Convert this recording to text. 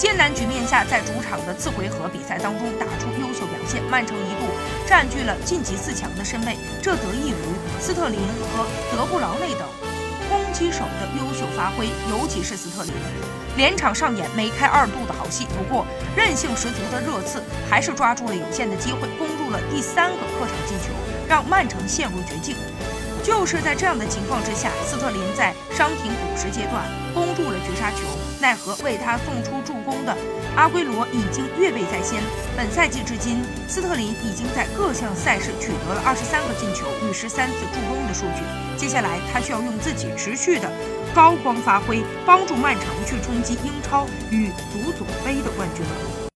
艰难局面下，在主场的次回合比赛当中打出优秀表现，曼城一度占据了晋级四强的身位，这得益于斯特林和德布劳内等攻击手的优秀发挥，尤其是斯特林，连场上演梅开二度的好戏。不过，韧性十足的热刺还是抓住了有限的机会，攻入了第三个客场进球，让曼城陷入绝境。就是在这样的情况之下，斯特林在伤停补时阶段攻入了绝杀球，奈何为他送出助攻的阿圭罗已经越位在先。本赛季至今，斯特林已经在各项赛事取得了二十三个进球与十三次助攻的数据。接下来，他需要用自己持续的高光发挥，帮助曼城去冲击英超与足总杯的冠军。